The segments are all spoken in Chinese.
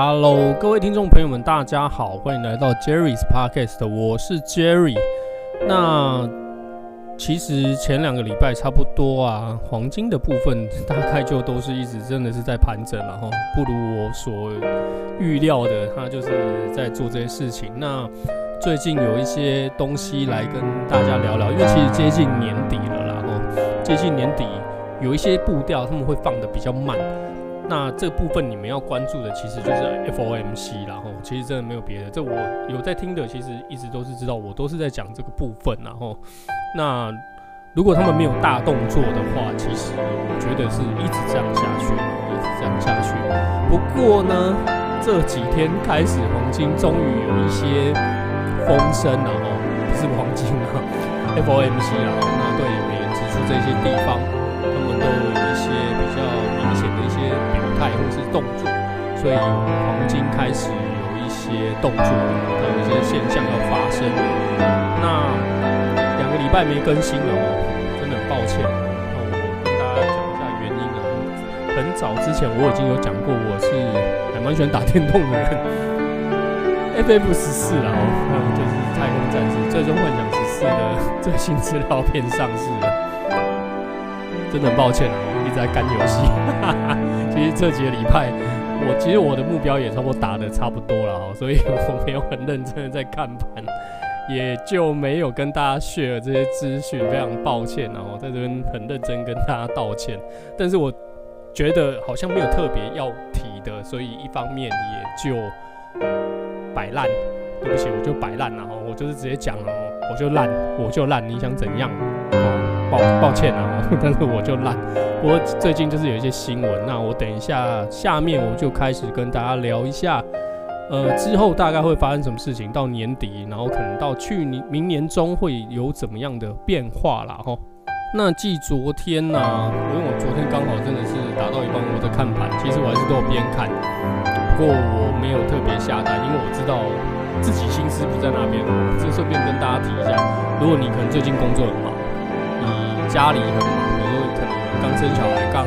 Hello，各位听众朋友们，大家好，欢迎来到 Jerry's Podcast，我是 Jerry。那其实前两个礼拜差不多啊，黄金的部分大概就都是一直真的是在盘整了哈，不如我所预料的，他就是在做这些事情。那最近有一些东西来跟大家聊聊，因为其实接近年底了啦，哈，接近年底有一些步调他们会放得比较慢。那这部分你们要关注的其实就是 FOMC 然后，其实真的没有别的。这我有在听的，其实一直都是知道，我都是在讲这个部分然后。那如果他们没有大动作的话，其实我觉得是一直这样下去，一直这样下去。不过呢，这几天开始黄金终于有一些风声了吼，不是黄金啊，FOMC 啊，那对美元指数这些地方，他们都有一些。态或是动作，所以黄金开始有一些动作，有一些现象要发生。那两个礼拜没更新了哦，真的很抱歉。那我跟大家讲一下原因啊。很早之前我已经有讲过，我是还蛮喜欢打电动的人。FF 十四啊，就是太空战士最终幻想十四的最新资料片上市了，真的很抱歉啊，我一直在干游戏。其实这几个礼拜，我其实我的目标也差不多打得差不多了，所以 我没有很认真的在看盘，也就没有跟大家 share 这些资讯，非常抱歉，然后在这边很认真跟大家道歉。但是我觉得好像没有特别要提的，所以一方面也就摆烂，对不起，我就摆烂了哈，我就是直接讲了，我就烂，我就烂，你想怎样？抱歉啊，但是我就烂。不过最近就是有一些新闻，那我等一下下面我就开始跟大家聊一下，呃，之后大概会发生什么事情，到年底，然后可能到去年明年中会有怎么样的变化啦。哈。那继昨天呢、啊，因为我昨天刚好真的是打到一半，我在看盘，其实我还是都有边看，不过我没有特别下单，因为我知道自己心思不在那边。就顺便跟大家提一下，如果你可能最近工作。家里很忙，比如说可能刚生小孩、刚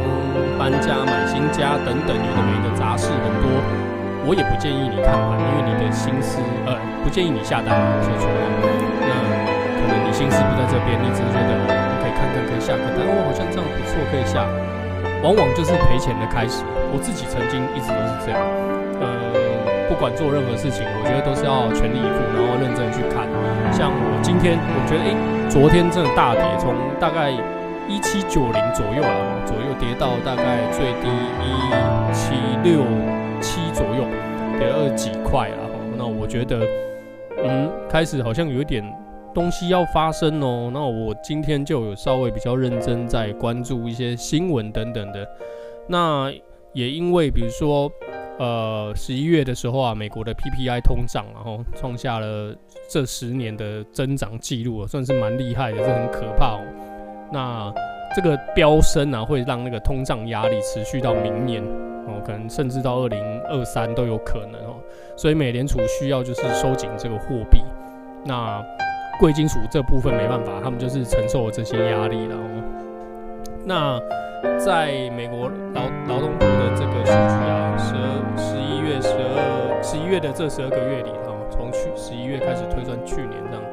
搬家、买新家等等，有的没的杂事很多。我也不建议你看盘，因为你的心思呃，不建议你下单，说错了。那可能你心思不在这边，你只是觉得哦，可以看看，可以下个单，哦，好像这样不错，可以下。往往就是赔钱的开始。我自己曾经一直都是这样，呃，管做任何事情，我觉得都是要全力以赴，然后认真去看。像我今天，我觉得诶。昨天真的大跌，从大概一七九零左右啊，左右跌到大概最低一七六七左右，跌了二几块啊。那我觉得，嗯，开始好像有一点东西要发生哦。那我今天就有稍微比较认真在关注一些新闻等等的。那也因为比如说。呃，十一月的时候啊，美国的 PPI 通胀，然后创下了这十年的增长记录，算是蛮厉害的，这很可怕哦。那这个飙升啊，会让那个通胀压力持续到明年哦，可能甚至到二零二三都有可能哦。所以美联储需要就是收紧这个货币。那贵金属这部分没办法，他们就是承受了这些压力了哦。那在美国劳劳动部的这个数据啊，月的这十二个月里，哈，从去十一月开始推算去年这样，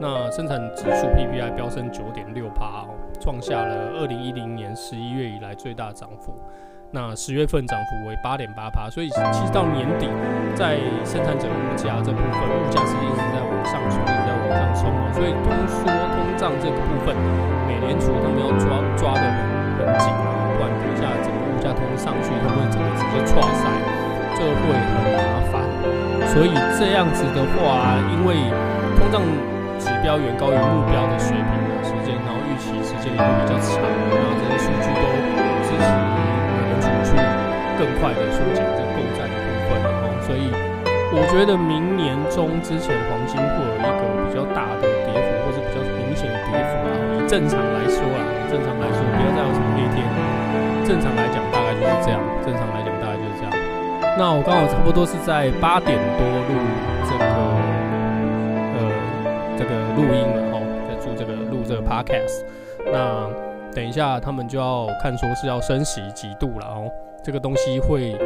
那生产指数 PPI 飙升九点六趴，哦，创下了二零一零年十一月以来最大涨幅。那十月份涨幅为八点八趴，所以其实到年底，在生产者物价这部分，物价实际是在往上冲，一直在往上冲嘛。所以通缩通胀这个部分，美联储他们要抓抓得很。紧啊，不然等一下整个物价通上去，它会整个直接剉赛，这会很麻烦。所以这样子的话，因为通胀指标远高于目标的水平的时间，然后预期时间也会比较长，然后这些数据都支持美联储去更快的缩减这个购债的部分，然后所以我觉得明年中之前黄金会有一个比较大的跌幅，或是比较明显的跌幅，然后以正常来说啊。正常来说，不要再有什么黑天。正常来讲，大概就是这样。正常来讲，大。那我刚好差不多是在八点多录这个呃这个录音了哈，在做这个录这个 podcast。那等一下他们就要看说是要升息几度了哦，这个东西会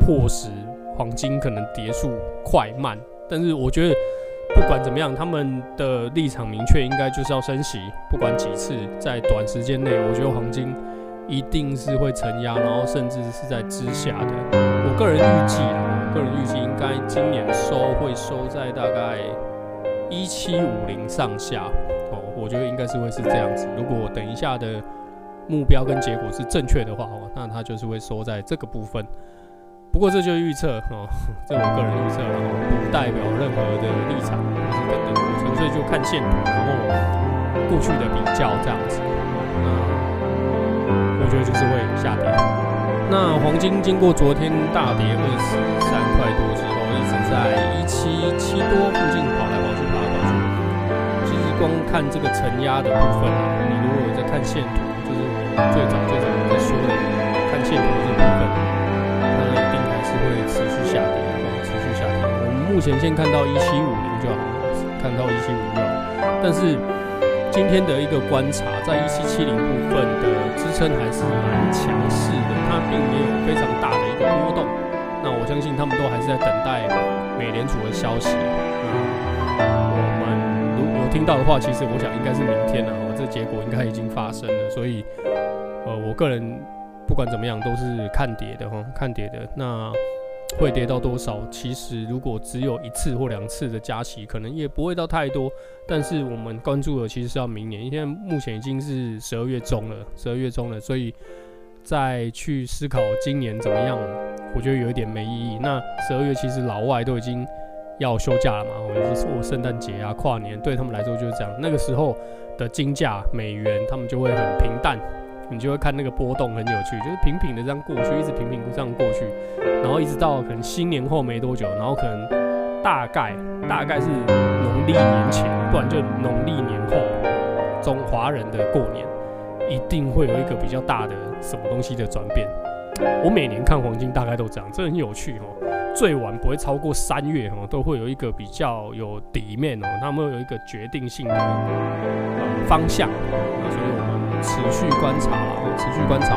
迫使黄金可能跌速快慢，但是我觉得不管怎么样，他们的立场明确，应该就是要升息，不管几次，在短时间内，我觉得黄金一定是会承压，然后甚至是在之下的。个人预计，我个人预计应该今年收会收在大概一七五零上下哦，我觉得应该是会是这样子。如果等一下的目标跟结果是正确的话哦，那它就是会收在这个部分。不过这就是预测哦，这我个人预测，然后不代表任何的立场，就是等等，我纯粹就看线图，然后过去的比较这样子。那我觉得就是会下跌。那黄金经过昨天大跌二十三块多之后，一直在一七七多附近跑来跑去，跑来跑去。其实光看这个承压的部分，你如果有在看线图，就是我最早最早在说的看线图这部分。它一定还是会持续下跌，持续下跌。我们目前先看到一七五零就好，看到一七五就好。但是今天的一个观察，在一七七零部分的支撑还是蛮强势的，它并没有非常大的一个波动。那我相信他们都还是在等待美联储的消息。那我们如果有听到的话，其实我想应该是明天了。这结果应该已经发生了。所以，呃，我个人不管怎么样都是看跌的哈，看跌的。那。会跌到多少？其实如果只有一次或两次的加息，可能也不会到太多。但是我们关注的其实是要明年，现在目前已经是十二月中了，十二月中了，所以再去思考今年怎么样，我觉得有一点没意义。那十二月其实老外都已经要休假了嘛，或者是过圣诞节啊、跨年，对他们来说就是这样。那个时候的金价、美元，他们就会很平淡。你就会看那个波动很有趣，就是平平的这样过去，一直平平这样过去，然后一直到可能新年后没多久，然后可能大概大概是农历年前，不然就农历年后，中华人的过年一定会有一个比较大的什么东西的转变。我每年看黄金大概都这样，这很有趣哦，最晚不会超过三月哦，都会有一个比较有底面哦，他们有一个决定性的方向，所以。持续观察了，持续观察。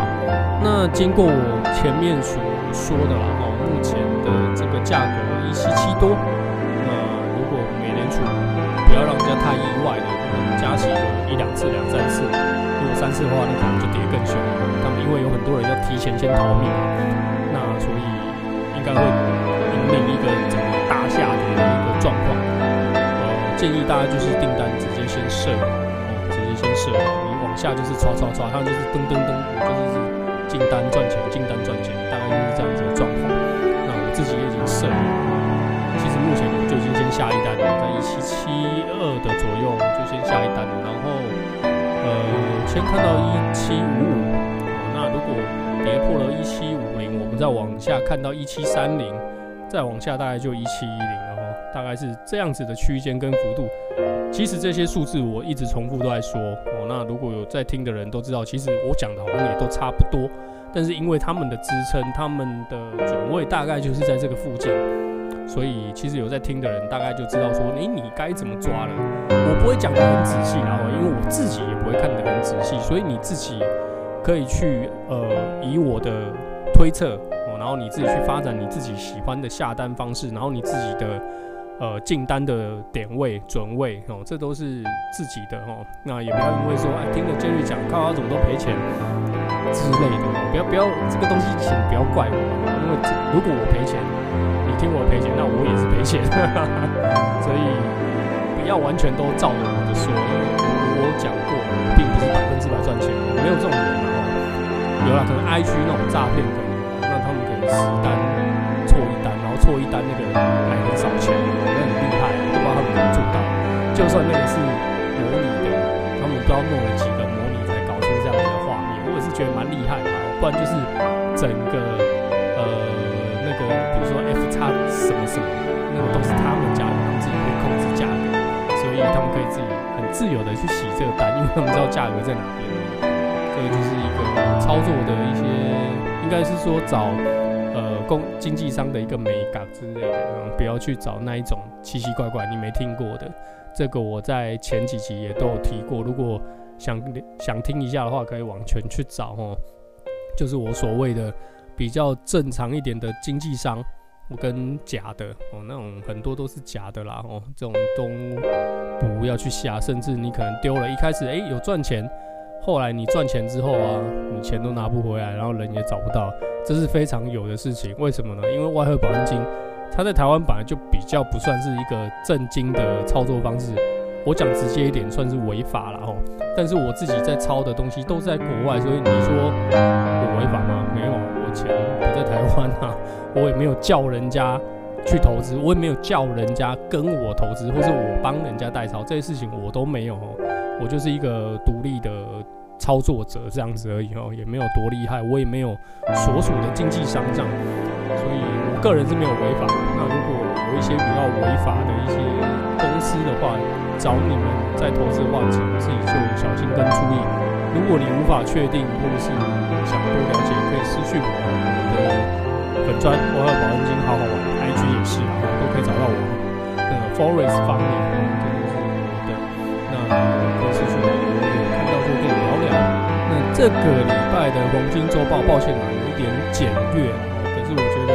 那经过我前面所说的了，哦，目前的这个价格一七七多。那如果美联储不要让人家太意外的，可能加息一两次、两三次，如果三次的话，那可能就跌更凶。他们因为有很多人要提前先逃命嘛，那所以应该会引领一个整个大下跌的一个状况。呃，建议大家就是订单直接先设，直接先设。下就是刷刷刷，它就是噔噔噔，我就是进单赚钱，进单赚钱，大概就是这样子的状况。那我自己也已经设了，其实目前我就已经先下一单了，在一七七二的左右就先下一单了。然后呃，先看到一七五五，那如果跌破了一七五零，我们再往下看到一七三零，再往下大概就一七一零了哈，大概是这样子的区间跟幅度。其实这些数字我一直重复都在说，那如果有在听的人都知道，其实我讲的好像也都差不多，但是因为他们的支撑，他们的准位大概就是在这个附近，所以其实有在听的人大概就知道说，诶，你该怎么抓了。我不会讲得很仔细，然后因为我自己也不会看得很仔细，所以你自己可以去呃以我的推测，然后你自己去发展你自己喜欢的下单方式，然后你自己的。呃，进单的点位、准位哦，这都是自己的哦。那也不要因为说，哎，听了 Jerry 讲，看他怎么都赔钱之类的，不要不要这个东西，请不要怪我，因为如果我赔钱，你听我赔钱，那我也是赔钱，所以不要完全都照着我的说。因为我讲过，并不是百分之百赚钱，没有这种人哦。有了，可能 IG 那种诈骗可能，那他们可能实单一单，然后错一单那个还很少钱。就算那个是模拟的，他们不知道弄了几个模拟才搞出这样子的画面，我也是觉得蛮厉害的。不然就是整个呃那个，比如说 F 叉什么什么，那个都是他们家的，他们自己可以控制价格，所以他们可以自己很自由的去洗这个单，因为他们知道价格在哪边。这个就是一个操作的一些，应该是说找呃工经纪商的一个美感之类的，嗯，不要去找那一种奇奇怪怪你没听过的。这个我在前几集也都有提过，如果想想听一下的话，可以往前去找哦。就是我所谓的比较正常一点的经纪商我跟假的哦，那种很多都是假的啦哦，这种都不要去下，甚至你可能丢了，一开始诶、有赚钱，后来你赚钱之后啊，你钱都拿不回来，然后人也找不到，这是非常有的事情。为什么呢？因为外汇保证金它在台湾本来就比较不算是一个正经的操作方式，我讲直接一点，算是违法了哦。但是我自己在抄的东西都在国外，所以你说我违法吗？没有，我钱不在台湾啊。我也没有叫人家去投资，我也没有叫人家跟我投资，或是我帮人家代操，这些事情我都没有。我就是一个独立的操作者这样子而已哦，也没有多厉害，我也没有所属的经纪商这样，所以我个人是没有违法。那如果有一些比较违法的一些公司的话，找你们在投资的话，请自己就小心跟注意。如果你无法确定，或者是想多了解，可以私讯我的粉专，我要保证金好好玩，IG 也是啊，都可以找到我。那个 Forest 方面，这就是我的。那这个礼拜的黄金周报，抱歉啊，有一点简略啊，可是我觉得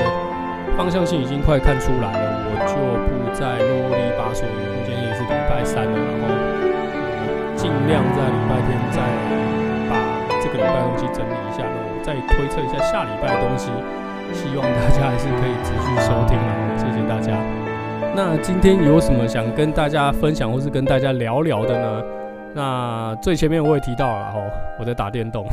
方向性已经快看出来了，我就不再啰里吧嗦了。今天也是礼拜三了，然后尽量在礼拜天再把这个礼拜东西整理一下，然后再推测一下下礼拜的东西。希望大家还是可以持续收听，然 后谢谢大家。那今天有什么想跟大家分享或是跟大家聊聊的呢？那最前面我也提到了哦，我在打电动。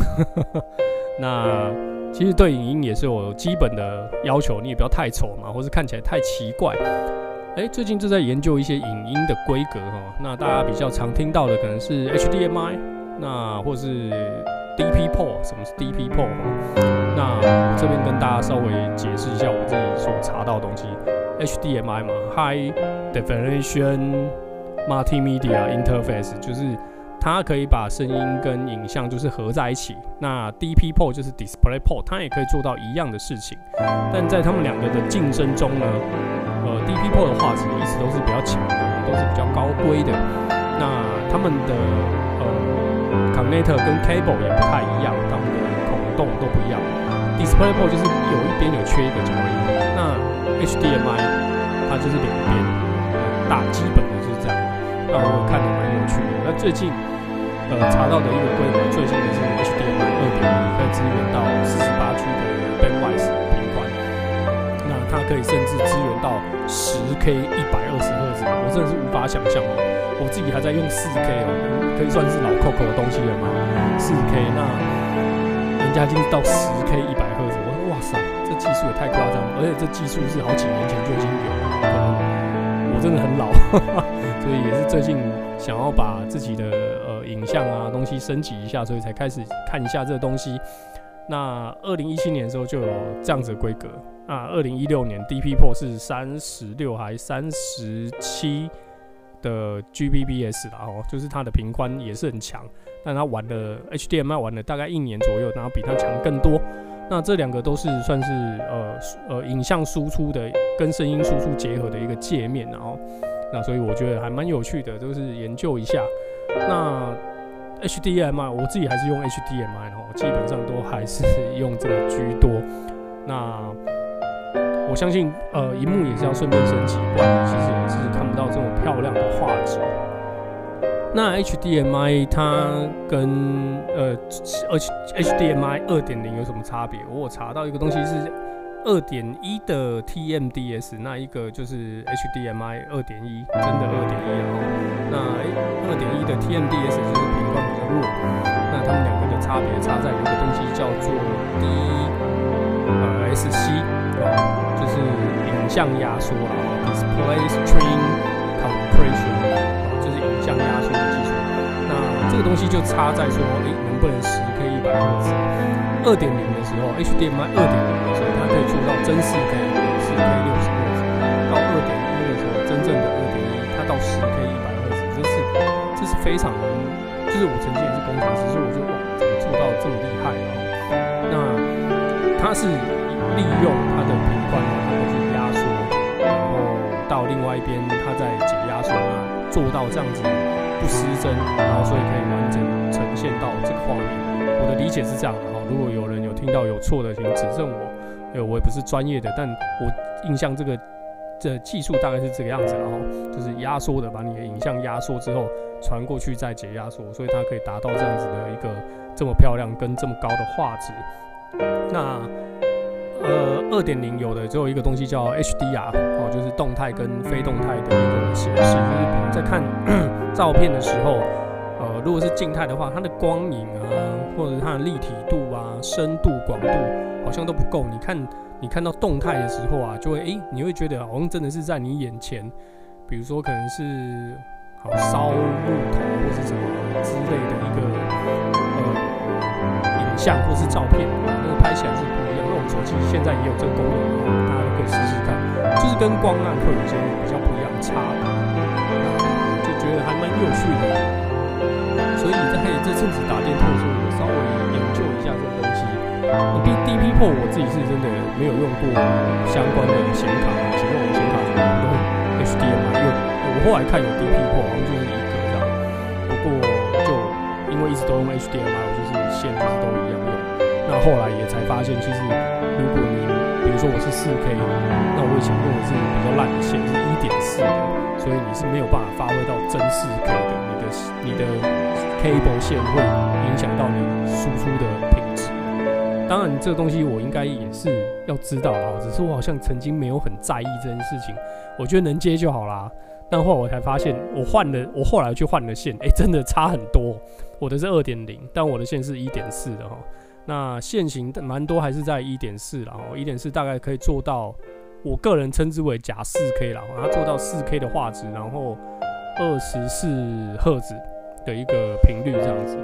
那其实对影音也是有基本的要求，你也不要太丑嘛，或是看起来太奇怪。哎，最近正在研究一些影音的规格哈，那大家比较常听到的可能是 HDMI，那或是 DP port，什么是 DP port？那我这边跟大家稍微解释一下我自己所查到的东西，HDMI 嘛，High Definition Multimedia Interface，就是它可以把声音跟影像就是合在一起。那 DP port 就是 Display port，它也可以做到一样的事情，但在他们两个的竞争中呢，呃，DP port 的画质一直都是比较强的，都是比较高规的。那他们的呃，connector 跟 cable 也不太一样，他们的孔洞都不一样。Display port 就是有一边有缺一个角。那 HDMI 它就是两边，大基本的就是这样。那我看的蛮有趣的。那最近呃查到的一个规格，最新的是 HDMI 二点一，可以支援到四十八 G 的 bandwidth。它可以甚至支援到十 K 一百二十赫兹，我真的是无法想象哦。我自己还在用四 K 哦，可以算是老 Coco 的东西了吗。四 K，那人家已经到十 K 一百赫兹，我说哇塞，这技术也太夸张了，而且这技术是好几年前就已经有了。可能我真的很老，所以也是最近想要把自己的呃影像啊东西升级一下，所以才开始看一下这个东西。那二零一七年的时候就有这样子的规格。啊，二零一六年 DP Pro 是三十六还三十七的 Gbps 啦，哦，就是它的频宽也是很强，但它玩的 HDMI 玩了大概一年左右，然后比它强更多。那这两个都是算是呃呃影像输出的跟声音输出结合的一个界面，然后那所以我觉得还蛮有趣的，都是研究一下。那 HDMI 我自己还是用 HDMI 哦，基本上都还是用这个居多。那我相信，呃，荧幕也是要顺便升级，不然你其实也是看不到这么漂亮的画质。那 HDMI 它跟呃 H HDMI 二点零有什么差别？我有查到一个东西是二点一的 TMDS，那一个就是 HDMI 二点一，真的二点一啊。那二点一的 TMDS 就是频宽比较弱，那它们两个的差别差在有一个东西叫做 D 呃 SC。就是影像压缩了，Display Stream Compression，就是影像压缩的技术。那这个东西就差在说，诶，能不能十 K 一百赫兹？二点零的时候，HDMI 二点零的时候，可以做到真四 K，四 K 六十赫兹。到二点一的时候，真正的二点一，它到十 K 一百赫兹，这是这是非常，就是我曾经也是工程师，所以我就哇，怎么做到这么厉害啊？那它是。利用它的频宽，然后去压缩，然后到另外一边，它再解压缩，那做到这样子不失真，然后所以可以完整呈现到这个画面。我的理解是这样的哈，如果有人有听到有错的，请指正我，因为我也不是专业的，但我印象这个这技术大概是这个样子，然后就是压缩的，把你的影像压缩之后传过去再解压缩，所以它可以达到这样子的一个这么漂亮跟这么高的画质。那呃，二点零有的只有一个东西叫 HDR 哦，就是动态跟非动态的一个显示，就是在看 照片的时候，呃，如果是静态的话，它的光影啊，或者是它的立体度深度、广度好像都不够。你看，你看到动态的时候啊，就会诶、你会觉得好像真的是在你眼前，比如说可能是好烧木头或是什么之类的一个呃影像或是照片，那个拍起来是不一样，那种。手机现在也有这个功能，大家都可以试试看，就是跟光暗会有些比较不一样的差别，就觉得还蛮有趣的。所以在这阵子打电动的时候，我稍微研究一下这个东西。D DP Pro 我自己是真的没有用过相关的显卡，请问我显卡怎么用 HDMI？因为我后来看有 DP Pro 好像就是一个这样，不过就因为一直都用 HDMI，就是线就是都一样用。那后来也才发现，其实。如果你比如说我是四 K，那我以前用的是比较烂的线，是一点四的，所以你是没有办法发挥到真四 K 的，你的你的 cable 线会影响到你输出的品质。当然，这个东西我应该也是要知道啊，只是我好像曾经没有很在意这件事情，我觉得能接就好啦。但后来我才发现，我换了，我后来去换了线，哎、真的差很多。我的是二点零，但我的线是一点四的哈。那线型蛮多还是在一点四，然后一点四大概可以做到，我个人称之为假四 K 啦，它做到四 K 的画质，然后二十四赫兹的一个频率这样子，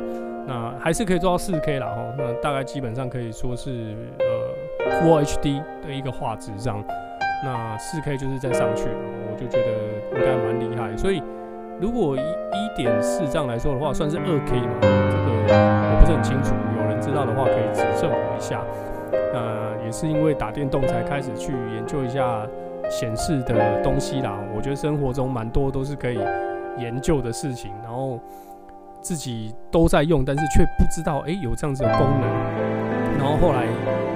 那还是可以做到四 K 啦哈，那大概基本上可以说是呃 Full HD 的一个画质这样，那四 K 就是再上去了，我就觉得应该蛮厉害，所以如果一一点四这样来说的话，算是二 K 嘛，这个我不是很清楚。有人知道的话可以指正我一下。呃，也是因为打电动才开始去研究一下显示的东西啦。我觉得生活中蛮多都是可以研究的事情，然后自己都在用，但是却不知道哎、有这样子的功能。然后后来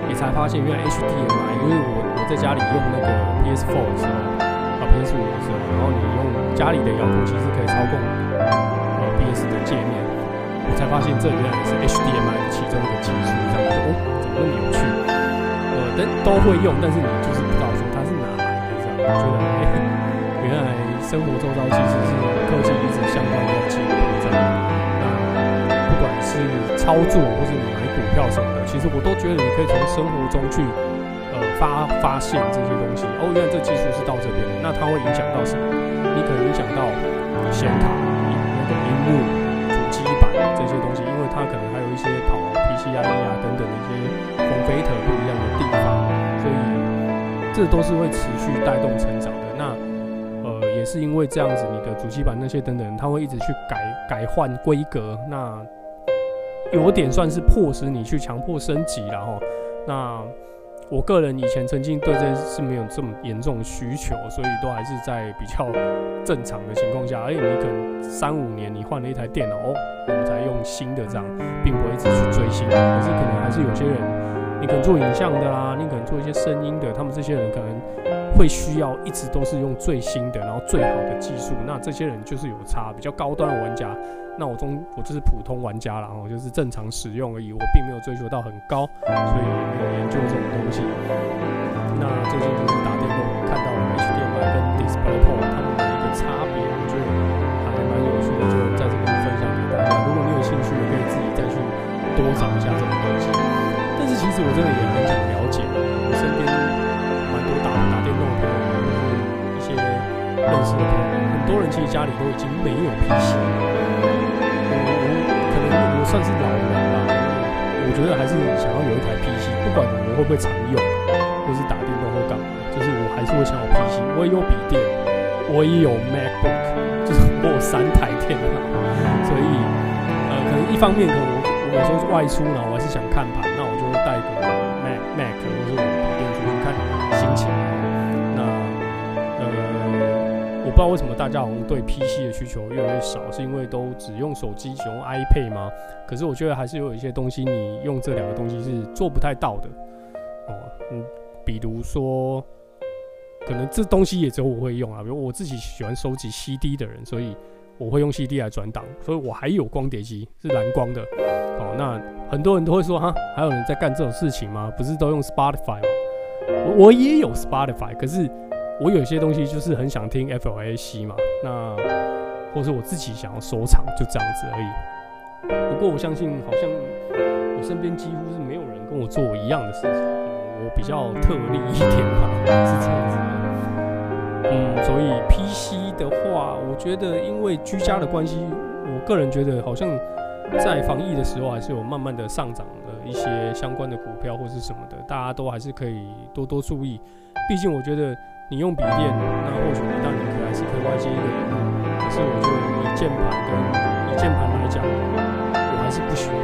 也才发现，原来 HDMI，因为我我在家里用那个 PS4 的时候，啊 PS5 的时候，然后你用家里的遥控器是可以操控呃 PS 的界面。我才发现这原来也是 HDMI 的其中一个技术，这样子哦，怎么那么有趣？呃，但都会用，但是你就是不知道说它是哪来的这样。我觉得哎，原来生活周遭其实是科技一直相关的进步这样。那不管是操作或是你买股票什么的，其实我都觉得你可以从生活中去呃发发现这些东西。哦，原来这技术是到这边的，那它会影响到什么？你可能影响到显卡、那个荧幕。主机板这些东西，因为它可能还有一些跑 PCIe 啊等等的一些风飞特不一样的地，这都是会持续带动成长的。那呃，也是因为这样子，你的主机板那些等等，它会一直去改改换规格，那有点算是迫使你去强迫升级了哈。那我个人以前曾经对这是没有这么严重需求，所以都还是在比较正常的情况下。而且你可能三五年你换了一台电脑，哦，我们才用新的这样，并不会一直去追新。可是可能还是有些人，你可能做影像的啦，你可做一些声音的，他们这些人可能会需要一直都是用最新的，然后最好的技术。那这些人就是有差，比较高端的玩家。那我中我就是普通玩家啦，然后就是正常使用而已，我并没有追求到很高，所以也没有研究这种东西。那最近就是打电动看到 HDMI 跟 DisplayPort 它们的一个差别，我觉得还蛮有趣的，就在这边分享给大家。如果你有兴趣，也可以自己再去多找一下这种东西。我真的也很想了解，我身边蛮多打打电动的朋友，或者是一些认识的朋友，很多人其实家里都已经没有 PC 了。算是老人了，我觉得还是想要有一台 PC，不管我会不会常用，或是打电动或干嘛，就是我还是会想要 PC。我也有笔电，我也有 MacBook，就是我有三台电脑，所以呃，可能一方面可能我我有时候外出呢，我还是想看盘，不知道为什么大家好像对 PC 的需求越来越少，是因为都只用手机，只用 iPad 吗？可是我觉得还是有一些东西，你用这两个东西是做不太到的哦。嗯，比如说可能这东西也只有我会用啊。比如我自己喜欢收集 CD 的人，所以我会用 CD 来转档，所以我还有光碟机是蓝光的。哦，那很多人都会说哈，还有人在干这种事情吗？不是都用 Spotify 吗？我我也有 Spotify，可是我有些东西就是很想听 FLAC 嘛，那或是我自己想要收藏，就这样子而已。不过我相信，好像我身边几乎是没有人跟我做一样的事情，我比较特例一点嘛，是这样子。嗯，所以 PC 的话，我觉得因为居家的关系，我个人觉得好像在防疫的时候还是有慢慢的上涨的。一些相关的股票或是什么的，大家都还是可以多多注意。毕竟我觉得你用笔电，那或许你当然可还是可以外接一个萤幕。可是我觉得以键盘跟以键盘来讲，我还是不需要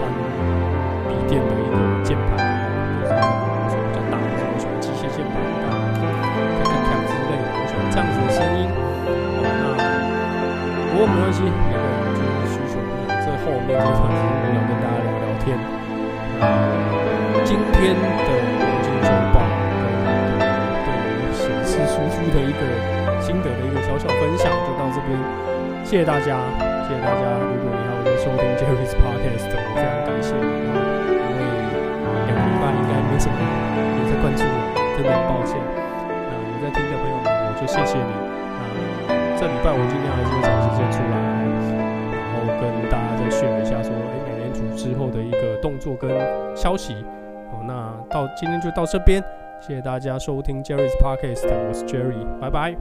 谢谢大家，谢谢大家。如果你还有在收听 Jerry's Podcast，我非常感谢你。因为两个礼拜应该没什么人在关注我，真的很抱歉。那有在听的朋友们，我就谢谢你。那这礼拜我尽量还是会找时间出来，然后跟大家再炫一下，说，哎。之后的一个动作跟消息，好，那到今天就到这边，谢谢大家收听 Jerry's Podcast，我是 Jerry，拜拜。